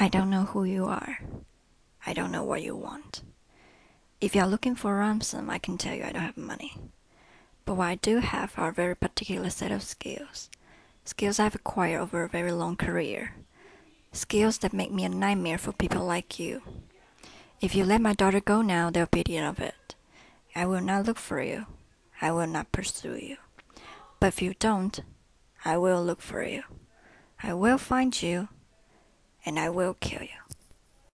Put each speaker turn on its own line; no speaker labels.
I don't know who you are. I don't know what you want. If you are looking for a ransom, I can tell you I don't have money. But what I do have are a very particular set of skills. Skills I've acquired over a very long career. Skills that make me a nightmare for people like you. If you let my daughter go now, there'll be the end of it. I will not look for you. I will not pursue you. But if you don't, I will look for you. I will find you, and I will kill you.